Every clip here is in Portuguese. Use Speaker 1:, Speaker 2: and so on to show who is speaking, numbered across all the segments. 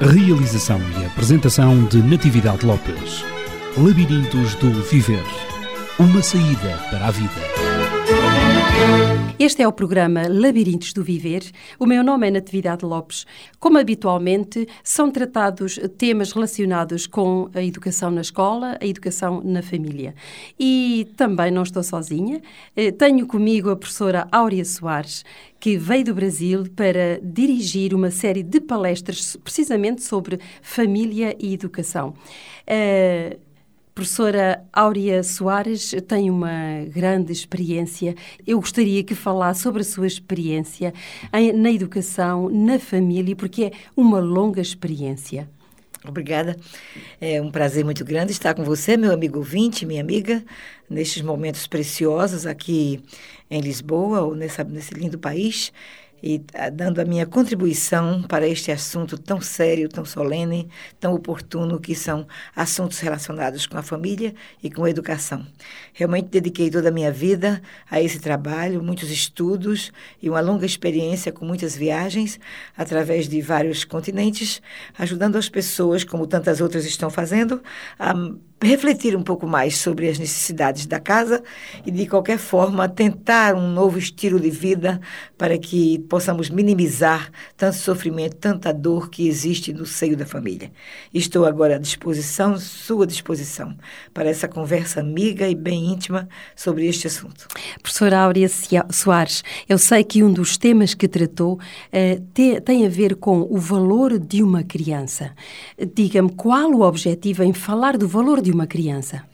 Speaker 1: Realização e apresentação de Natividade Lopes. Labirintos do Viver. Uma saída para a vida.
Speaker 2: Este é o programa Labirintos do Viver. O meu nome é Natividade Lopes. Como habitualmente, são tratados temas relacionados com a educação na escola, a educação na família. E também não estou sozinha. Eh, tenho comigo a professora Áurea Soares, que veio do Brasil para dirigir uma série de palestras precisamente sobre família e educação. Uh, Professora Áurea Soares tem uma grande experiência. Eu gostaria que falasse sobre a sua experiência na educação, na família, porque é uma longa experiência.
Speaker 3: Obrigada. É um prazer muito grande estar com você, meu amigo ouvinte, minha amiga, nestes momentos preciosos aqui em Lisboa, ou nessa, nesse lindo país e ah, dando a minha contribuição para este assunto tão sério, tão solene, tão oportuno, que são assuntos relacionados com a família e com a educação. Realmente dediquei toda a minha vida a esse trabalho, muitos estudos e uma longa experiência com muitas viagens através de vários continentes, ajudando as pessoas, como tantas outras estão fazendo, a refletir um pouco mais sobre as necessidades da casa e, de qualquer forma, tentar um novo estilo de vida para que possamos minimizar tanto sofrimento, tanta dor que existe no seio da família. Estou agora à disposição, sua disposição, para essa conversa amiga e bem íntima sobre este assunto.
Speaker 2: Professora Áurea Soares, eu sei que um dos temas que tratou uh, te, tem a ver com o valor de uma criança. Diga-me qual o objetivo em falar do valor de uma criança?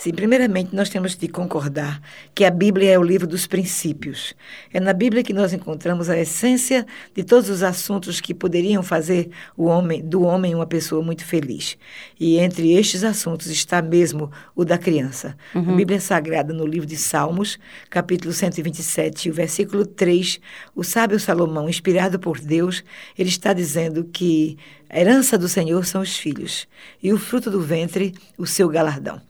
Speaker 3: Sim, primeiramente nós temos de concordar que a Bíblia é o livro dos princípios. É na Bíblia que nós encontramos a essência de todos os assuntos que poderiam fazer o homem do homem uma pessoa muito feliz. E entre estes assuntos está mesmo o da criança. Uhum. A Bíblia Sagrada no livro de Salmos, capítulo 127, o versículo 3, o sábio Salomão, inspirado por Deus, ele está dizendo que a herança do Senhor são os filhos, e o fruto do ventre, o seu galardão.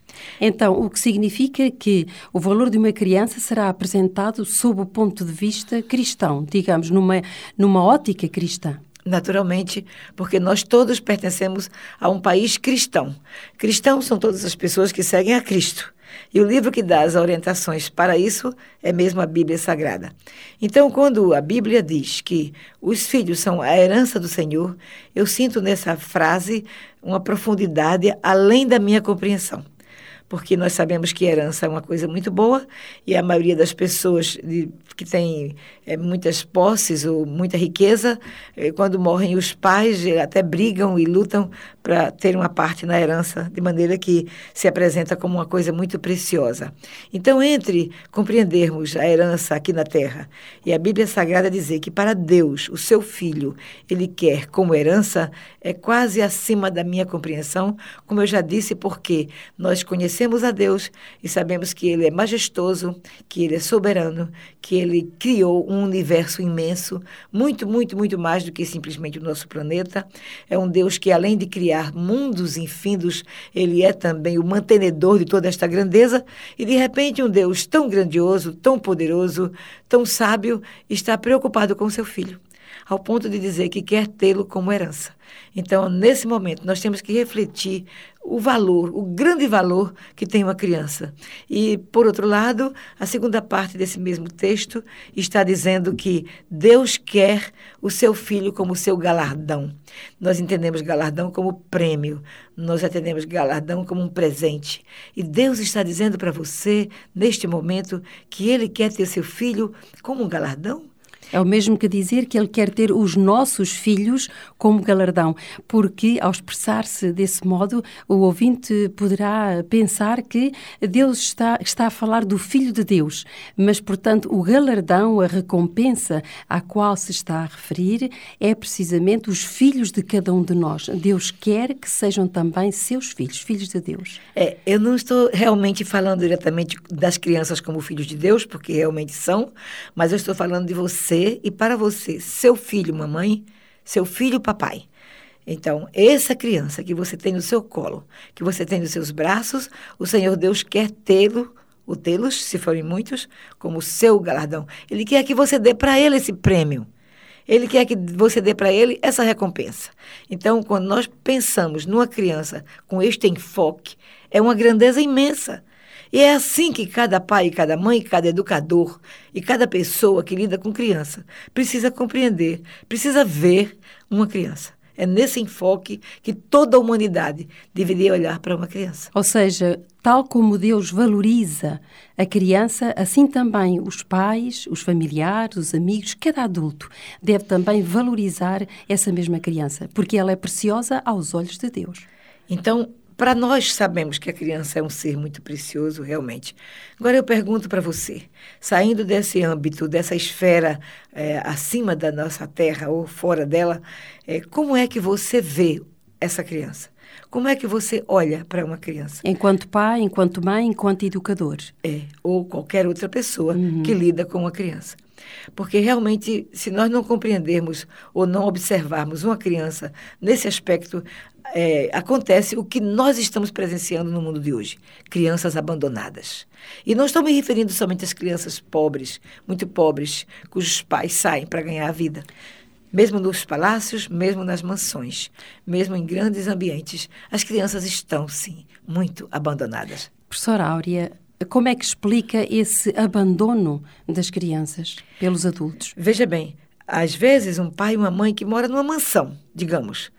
Speaker 2: Então, o que significa que o valor de uma criança será apresentado sob o ponto de vista cristão, digamos, numa, numa ótica cristã.
Speaker 3: Naturalmente, porque nós todos pertencemos a um país cristão. Cristãos são todas as pessoas que seguem a Cristo. E o livro que dá as orientações para isso é mesmo a Bíblia Sagrada. Então, quando a Bíblia diz que os filhos são a herança do Senhor, eu sinto nessa frase uma profundidade além da minha compreensão porque nós sabemos que herança é uma coisa muito boa e a maioria das pessoas que tem é, muitas posses ou muita riqueza, é, quando morrem os pais, até brigam e lutam para ter uma parte na herança, de maneira que se apresenta como uma coisa muito preciosa. Então, entre compreendermos a herança aqui na terra e a Bíblia Sagrada dizer que para Deus, o seu filho, ele quer como herança, é quase acima da minha compreensão, como eu já disse, porque nós conhecemos a Deus e sabemos que ele é majestoso, que ele é soberano, que ele criou um universo imenso, muito, muito, muito mais do que simplesmente o nosso planeta. É um Deus que, além de criar mundos infindos, ele é também o mantenedor de toda esta grandeza. E, de repente, um Deus tão grandioso, tão poderoso, tão sábio, está preocupado com seu filho ao ponto de dizer que quer tê-lo como herança. Então, nesse momento, nós temos que refletir o valor, o grande valor que tem uma criança. E, por outro lado, a segunda parte desse mesmo texto está dizendo que Deus quer o seu filho como seu galardão. Nós entendemos galardão como prêmio, nós entendemos galardão como um presente. E Deus está dizendo para você, neste momento, que Ele quer ter seu filho como um galardão.
Speaker 2: É o mesmo que dizer que ele quer ter os nossos filhos como galardão, porque ao expressar-se desse modo, o ouvinte poderá pensar que Deus está, está a falar do Filho de Deus, mas, portanto, o galardão, a recompensa à qual se está a referir é precisamente os filhos de cada um de nós. Deus quer que sejam também seus filhos, filhos de Deus.
Speaker 3: É, eu não estou realmente falando diretamente das crianças como filhos de Deus, porque realmente são, mas eu estou falando de você e para você, seu filho, mamãe, seu filho, papai. Então, essa criança que você tem no seu colo, que você tem nos seus braços, o Senhor Deus quer tê-lo, ou tê-los, se forem muitos, como seu galardão. Ele quer que você dê para ele esse prêmio. Ele quer que você dê para ele essa recompensa. Então, quando nós pensamos numa criança com este enfoque, é uma grandeza imensa. E é assim que cada pai, cada mãe, cada educador e cada pessoa que lida com criança precisa compreender, precisa ver uma criança. É nesse enfoque que toda a humanidade deveria olhar para uma criança.
Speaker 2: Ou seja, tal como Deus valoriza a criança, assim também os pais, os familiares, os amigos, cada adulto deve também valorizar essa mesma criança, porque ela é preciosa aos olhos de Deus.
Speaker 3: Então, para nós sabemos que a criança é um ser muito precioso, realmente. Agora eu pergunto para você, saindo desse âmbito, dessa esfera é, acima da nossa terra ou fora dela, é, como é que você vê essa criança? Como é que você olha para uma criança?
Speaker 2: Enquanto pai, enquanto mãe, enquanto educador.
Speaker 3: É, ou qualquer outra pessoa uhum. que lida com uma criança. Porque realmente, se nós não compreendermos ou não observarmos uma criança nesse aspecto, é, acontece o que nós estamos presenciando no mundo de hoje: crianças abandonadas. E não estou me referindo somente às crianças pobres, muito pobres, cujos pais saem para ganhar a vida. Mesmo nos palácios, mesmo nas mansões, mesmo em grandes ambientes, as crianças estão, sim, muito abandonadas.
Speaker 2: Professora Áurea, como é que explica esse abandono das crianças pelos adultos?
Speaker 3: Veja bem, às vezes um pai e uma mãe que mora numa mansão, digamos,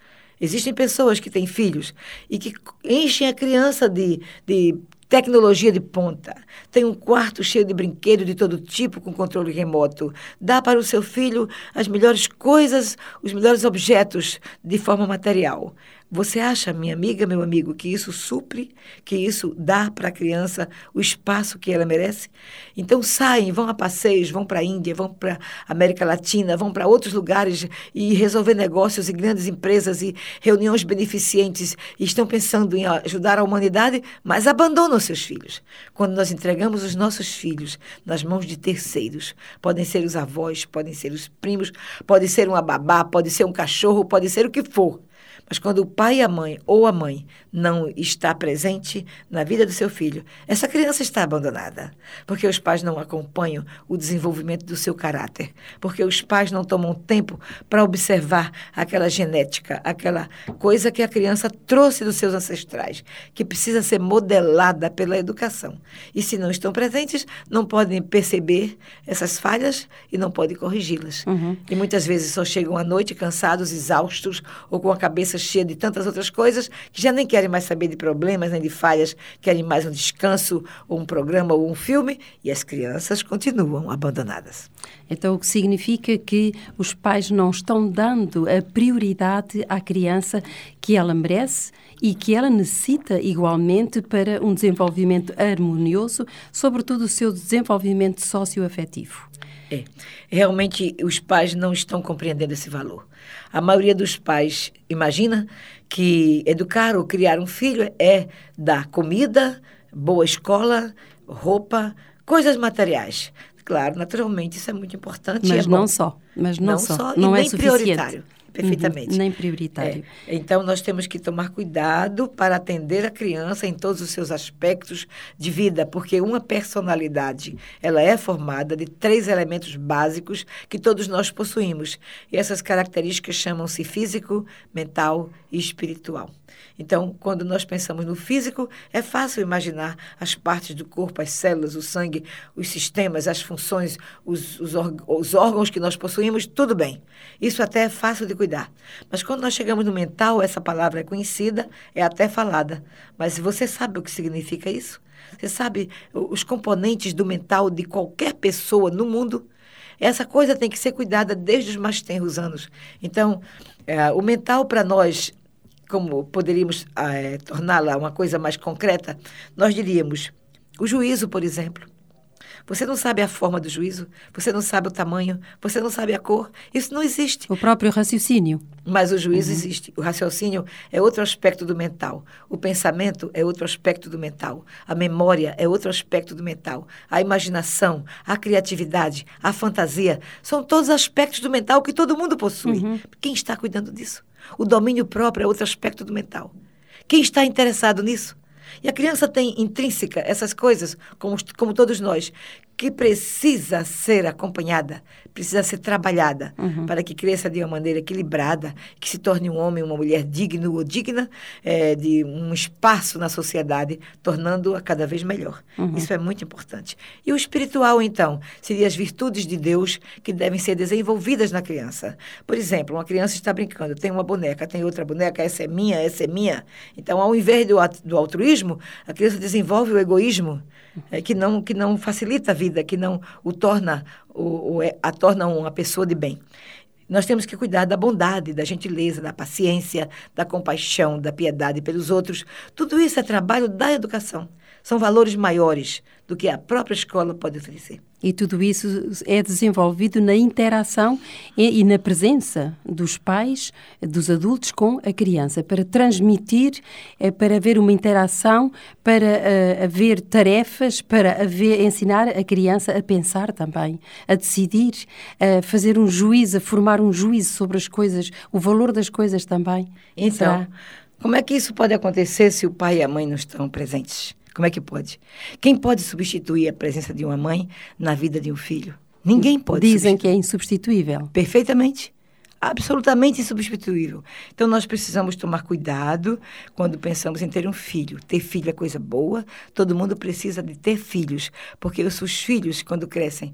Speaker 3: Existem pessoas que têm filhos e que enchem a criança de, de tecnologia de ponta. Tem um quarto cheio de brinquedos de todo tipo com controle remoto. Dá para o seu filho as melhores coisas, os melhores objetos de forma material. Você acha, minha amiga, meu amigo, que isso supre, que isso dá para a criança o espaço que ela merece? Então saem, vão a passeios, vão para a Índia, vão para a América Latina, vão para outros lugares e resolver negócios e grandes empresas e reuniões beneficentes e estão pensando em ajudar a humanidade, mas abandonam seus filhos. Quando nós entregamos os nossos filhos nas mãos de terceiros, podem ser os avós, podem ser os primos, pode ser uma babá, pode ser um cachorro, pode ser o que for. Mas quando o pai e a mãe ou a mãe não está presente na vida do seu filho, essa criança está abandonada, porque os pais não acompanham o desenvolvimento do seu caráter, porque os pais não tomam tempo para observar aquela genética, aquela coisa que a criança trouxe dos seus ancestrais, que precisa ser modelada pela educação. E se não estão presentes, não podem perceber essas falhas e não podem corrigi-las. Uhum. E muitas vezes só chegam à noite cansados, exaustos ou com a cabeça cheia de tantas outras coisas que já nem querem mais saber de problemas nem de falhas, querem mais um descanso, ou um programa, ou um filme, e as crianças continuam abandonadas.
Speaker 2: Então, o que significa que os pais não estão dando a prioridade à criança que ela merece e que ela necessita igualmente para um desenvolvimento harmonioso, sobretudo o seu desenvolvimento socioafetivo.
Speaker 3: É, realmente os pais não estão compreendendo esse valor. A maioria dos pais imagina que educar ou criar um filho é dar comida, boa escola, roupa, coisas materiais. Claro, naturalmente isso é muito importante.
Speaker 2: Mas
Speaker 3: é
Speaker 2: não só. Mas não, não só. só. Não
Speaker 3: é
Speaker 2: nem suficiente.
Speaker 3: prioritário. Perfeitamente.
Speaker 2: Uhum, nem prioritário.
Speaker 3: É. Então, nós temos que tomar cuidado para atender a criança em todos os seus aspectos de vida, porque uma personalidade, ela é formada de três elementos básicos que todos nós possuímos. E essas características chamam-se físico, mental e espiritual. Então, quando nós pensamos no físico, é fácil imaginar as partes do corpo, as células, o sangue, os sistemas, as funções, os, os, os órgãos que nós possuímos, tudo bem. Isso até é fácil de cuidar. Mas quando nós chegamos no mental, essa palavra é conhecida, é até falada. Mas você sabe o que significa isso? Você sabe os componentes do mental de qualquer pessoa no mundo? Essa coisa tem que ser cuidada desde os mais tenros anos. Então, é, o mental para nós, como poderíamos é, torná-la uma coisa mais concreta, nós diríamos o juízo, por exemplo. Você não sabe a forma do juízo, você não sabe o tamanho, você não sabe a cor. Isso não existe.
Speaker 2: O próprio raciocínio.
Speaker 3: Mas o juízo uhum. existe. O raciocínio é outro aspecto do mental. O pensamento é outro aspecto do mental. A memória é outro aspecto do mental. A imaginação, a criatividade, a fantasia são todos aspectos do mental que todo mundo possui. Uhum. Quem está cuidando disso? O domínio próprio é outro aspecto do mental. Quem está interessado nisso? E a criança tem intrínseca essas coisas, como, como todos nós, que precisa ser acompanhada, precisa ser trabalhada uhum. para que cresça de uma maneira equilibrada, que se torne um homem, uma mulher digno ou digna é, de um espaço na sociedade, tornando-a cada vez melhor. Uhum. Isso é muito importante. E o espiritual, então, seria as virtudes de Deus que devem ser desenvolvidas na criança. Por exemplo, uma criança está brincando, tem uma boneca, tem outra boneca, essa é minha, essa é minha. Então, ao invés do, do altruísmo, a criança desenvolve o egoísmo é, que, não, que não facilita a vida, que não o torna, o, o, é, a torna uma pessoa de bem. Nós temos que cuidar da bondade, da gentileza, da paciência, da compaixão, da piedade pelos outros. Tudo isso é trabalho da educação. São valores maiores do que a própria escola pode oferecer.
Speaker 2: E tudo isso é desenvolvido na interação e, e, na presença dos pais, dos adultos com a criança, para transmitir, é, para haver uma interação, para uh, haver tarefas, para haver, ensinar a criança a pensar também, a decidir, a fazer um juízo, a formar um juízo sobre as coisas, o valor das coisas também.
Speaker 3: Então, Será? como é que isso pode acontecer se o pai e a mãe não estão presentes? Como é que pode? Quem pode substituir a presença de uma mãe na vida de um filho? Ninguém pode.
Speaker 2: Dizem que é insubstituível.
Speaker 3: Perfeitamente absolutamente insubstituível. Então, nós precisamos tomar cuidado quando pensamos em ter um filho. Ter filho é coisa boa, todo mundo precisa de ter filhos, porque os seus filhos, quando crescem,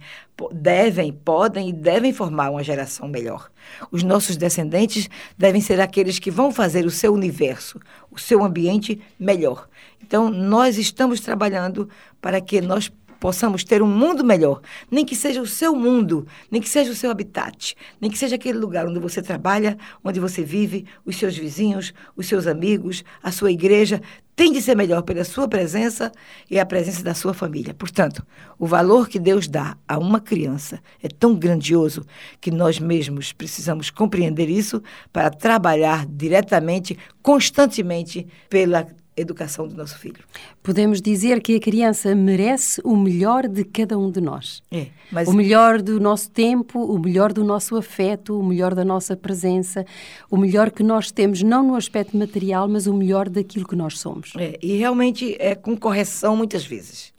Speaker 3: devem, podem e devem formar uma geração melhor. Os nossos descendentes devem ser aqueles que vão fazer o seu universo, o seu ambiente melhor. Então, nós estamos trabalhando para que nós possamos ter um mundo melhor, nem que seja o seu mundo, nem que seja o seu habitat, nem que seja aquele lugar onde você trabalha, onde você vive, os seus vizinhos, os seus amigos, a sua igreja, tem de ser melhor pela sua presença e a presença da sua família. Portanto, o valor que Deus dá a uma criança é tão grandioso que nós mesmos precisamos compreender isso para trabalhar diretamente, constantemente pela educação do nosso filho.
Speaker 2: Podemos dizer que a criança merece o melhor de cada um de nós.
Speaker 3: É,
Speaker 2: mas... O melhor do nosso tempo, o melhor do nosso afeto, o melhor da nossa presença, o melhor que nós temos, não no aspecto material, mas o melhor daquilo que nós somos.
Speaker 3: É, e realmente é com correção muitas vezes.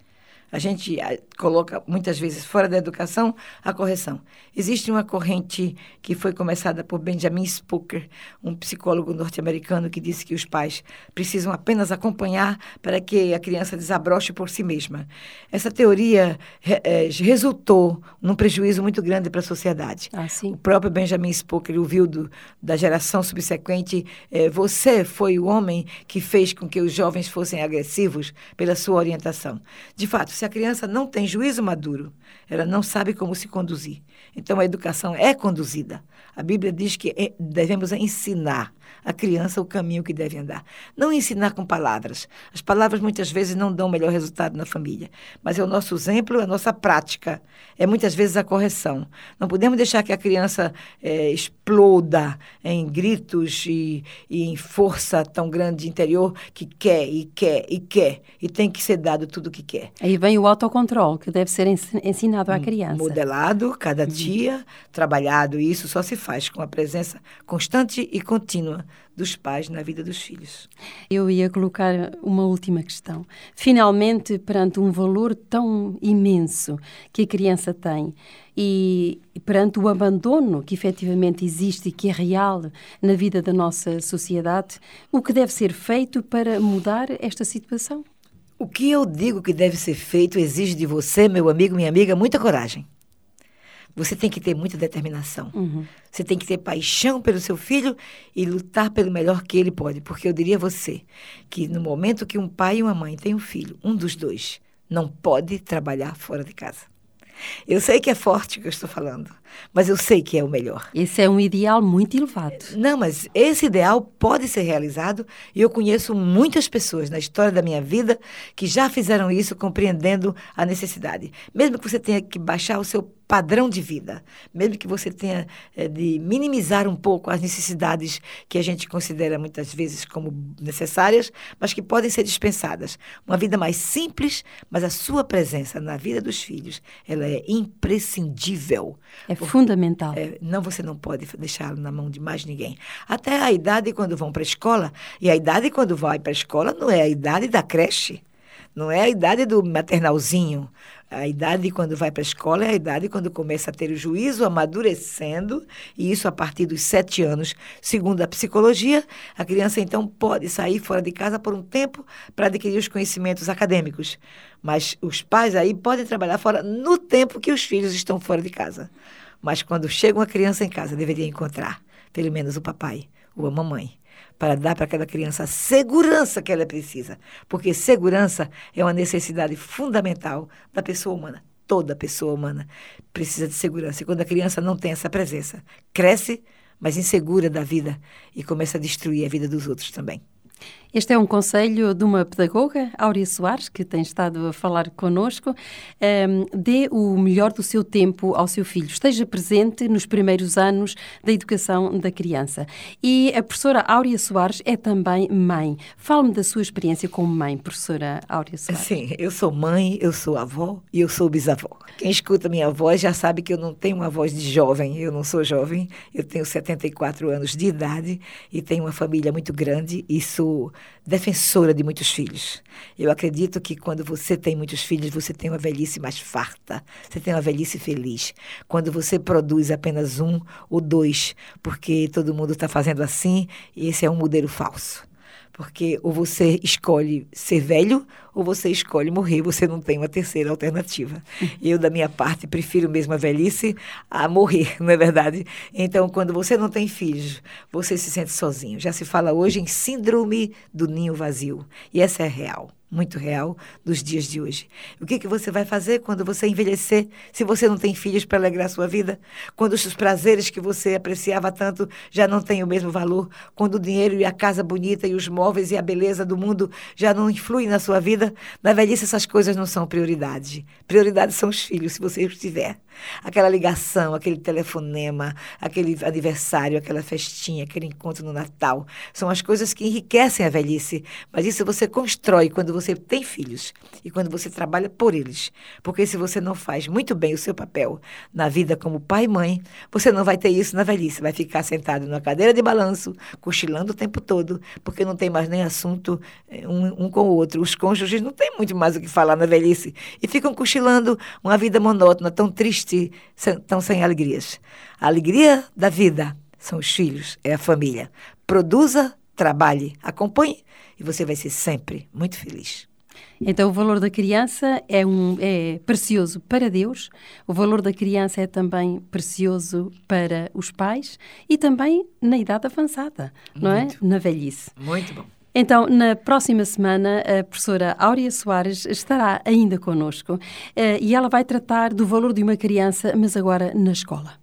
Speaker 3: A gente ah, coloca muitas vezes fora da educação a correção. Existe uma corrente que foi começada por Benjamin Spooker, um psicólogo norte-americano que disse que os pais precisam apenas acompanhar para que a criança desabroche por si mesma. Essa teoria é, resultou num prejuízo muito grande para a sociedade.
Speaker 2: Ah, o
Speaker 3: próprio Benjamin Spooker ouviu do, da geração subsequente: é, você foi o homem que fez com que os jovens fossem agressivos pela sua orientação. De fato, se a criança não tem juízo maduro, ela não sabe como se conduzir. Então, a educação é conduzida. A Bíblia diz que é, devemos ensinar a criança o caminho que deve andar. Não ensinar com palavras. As palavras muitas vezes não dão o melhor resultado na família, mas é o nosso exemplo, a nossa prática. É muitas vezes a correção. Não podemos deixar que a criança é, exploda em gritos e, e em força tão grande interior que quer e quer e quer e tem que ser dado tudo o que quer.
Speaker 2: Aí vem o autocontrole que deve ser ensinado à hum, criança.
Speaker 3: Modelado cada uhum. dia, trabalhado. E isso só se faz com a presença constante e contínua dos pais na vida dos filhos.
Speaker 2: Eu ia colocar uma última questão. Finalmente, perante um valor tão imenso que a criança tem e perante o abandono que efetivamente existe e que é real na vida da nossa sociedade, o que deve ser feito para mudar esta situação?
Speaker 3: O que eu digo que deve ser feito exige de você, meu amigo, minha amiga, muita coragem. Você tem que ter muita determinação.
Speaker 2: Uhum.
Speaker 3: Você tem que ter paixão pelo seu filho e lutar pelo melhor que ele pode. Porque eu diria a você que no momento que um pai e uma mãe têm um filho, um dos dois não pode trabalhar fora de casa. Eu sei que é forte o que eu estou falando, mas eu sei que é o melhor.
Speaker 2: Esse é um ideal muito elevado.
Speaker 3: Não, mas esse ideal pode ser realizado e eu conheço muitas pessoas na história da minha vida que já fizeram isso compreendendo a necessidade. Mesmo que você tenha que baixar o seu padrão de vida, mesmo que você tenha é, de minimizar um pouco as necessidades que a gente considera muitas vezes como necessárias, mas que podem ser dispensadas. Uma vida mais simples, mas a sua presença na vida dos filhos, ela é imprescindível.
Speaker 2: É fundamental.
Speaker 3: É, não, você não pode deixá-lo na mão de mais ninguém. Até a idade quando vão para a escola, e a idade quando vai para a escola não é a idade da creche, não é a idade do maternalzinho, a idade quando vai para a escola é a idade quando começa a ter o juízo amadurecendo, e isso a partir dos sete anos. Segundo a psicologia, a criança então pode sair fora de casa por um tempo para adquirir os conhecimentos acadêmicos. Mas os pais aí podem trabalhar fora no tempo que os filhos estão fora de casa. Mas quando chega uma criança em casa, deveria encontrar pelo menos o papai ou a mamãe para dar para aquela criança a segurança que ela precisa. Porque segurança é uma necessidade fundamental da pessoa humana. Toda pessoa humana precisa de segurança. E quando a criança não tem essa presença, cresce, mas insegura da vida e começa a destruir a vida dos outros também.
Speaker 2: Este é um conselho de uma pedagoga, Áurea Soares, que tem estado a falar connosco. Um, dê o melhor do seu tempo ao seu filho. Esteja presente nos primeiros anos da educação da criança. E a professora Áurea Soares é também mãe. Fale-me da sua experiência como mãe, professora Áurea Soares.
Speaker 3: Sim, eu sou mãe, eu sou avó e eu sou bisavó. Quem escuta minha voz já sabe que eu não tenho uma voz de jovem. Eu não sou jovem, eu tenho 74 anos de idade e tenho uma família muito grande e sou defensora de muitos filhos. Eu acredito que quando você tem muitos filhos, você tem uma velhice mais farta, você tem uma velhice feliz. Quando você produz apenas um ou dois, porque todo mundo está fazendo assim, esse é um modelo falso. Porque ou você escolhe ser velho ou você escolhe morrer, você não tem uma terceira alternativa. Eu, da minha parte, prefiro mesmo a velhice a morrer, não é verdade? Então, quando você não tem filhos, você se sente sozinho. Já se fala hoje em síndrome do ninho vazio. E essa é real muito real dos dias de hoje. O que, que você vai fazer quando você envelhecer, se você não tem filhos para alegrar sua vida? Quando os prazeres que você apreciava tanto já não têm o mesmo valor? Quando o dinheiro e a casa bonita e os móveis e a beleza do mundo já não influem na sua vida? Na velhice essas coisas não são prioridade. Prioridade são os filhos, se você os tiver. Aquela ligação, aquele telefonema, aquele aniversário, aquela festinha, aquele encontro no Natal, são as coisas que enriquecem a velhice. Mas isso você constrói quando você tem filhos e quando você trabalha por eles. Porque se você não faz muito bem o seu papel na vida como pai e mãe, você não vai ter isso na velhice. Vai ficar sentado numa cadeira de balanço, cochilando o tempo todo, porque não tem mais nem assunto eh, um, um com o outro. Os cônjuges não têm muito mais o que falar na velhice e ficam cochilando uma vida monótona, tão triste, tão sem alegrias. A alegria da vida são os filhos, é a família. Produza, trabalhe, acompanhe e você vai ser sempre muito feliz.
Speaker 2: Então, o valor da criança é, um, é precioso para Deus, o valor da criança é também precioso para os pais e também na idade avançada, não é?
Speaker 3: Muito.
Speaker 2: é? Na velhice.
Speaker 3: Muito bom.
Speaker 2: Então, na próxima semana, a professora Áurea Soares estará ainda connosco eh, e ela vai tratar do valor de uma criança, mas agora na escola.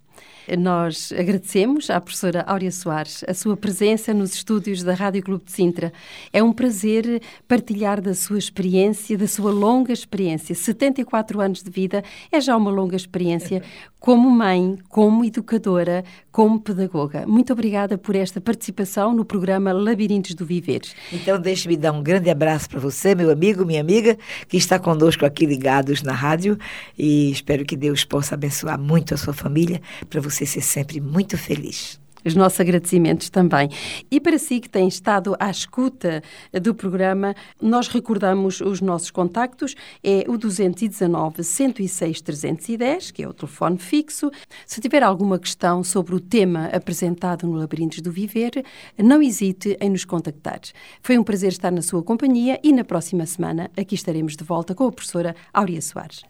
Speaker 2: Nós agradecemos à professora Áurea Soares a sua presença nos estúdios da Rádio Clube de Sintra. É um prazer partilhar da sua experiência, da sua longa experiência. 74 anos de vida é já uma longa experiência como mãe, como educadora, como pedagoga. Muito obrigada por esta participação no programa Labirintos do Viver.
Speaker 3: Então, deixe-me dar um grande abraço para você, meu amigo, minha amiga, que está conosco aqui ligados na rádio e espero que Deus possa abençoar muito a sua família para você ser sempre muito feliz.
Speaker 2: Os nossos agradecimentos também. E para si que tem estado à escuta do programa, nós recordamos os nossos contactos. É o 219 106 310, que é o telefone fixo. Se tiver alguma questão sobre o tema apresentado no Labirintos do Viver, não hesite em nos contactar. Foi um prazer estar na sua companhia e na próxima semana aqui estaremos de volta com a professora Áurea Soares.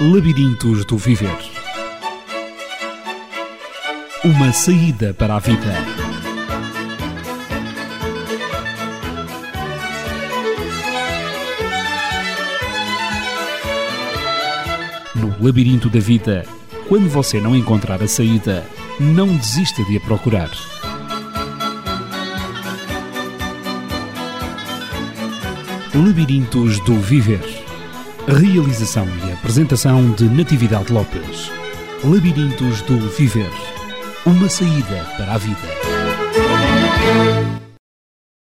Speaker 1: Labirintos do Viver uma saída para a vida. labirinto da vida, quando você não encontrar a saída, não desista de a procurar. Labirintos do Viver. Realização e apresentação de Natividade Lopes. Labirintos do Viver. Uma saída para a vida.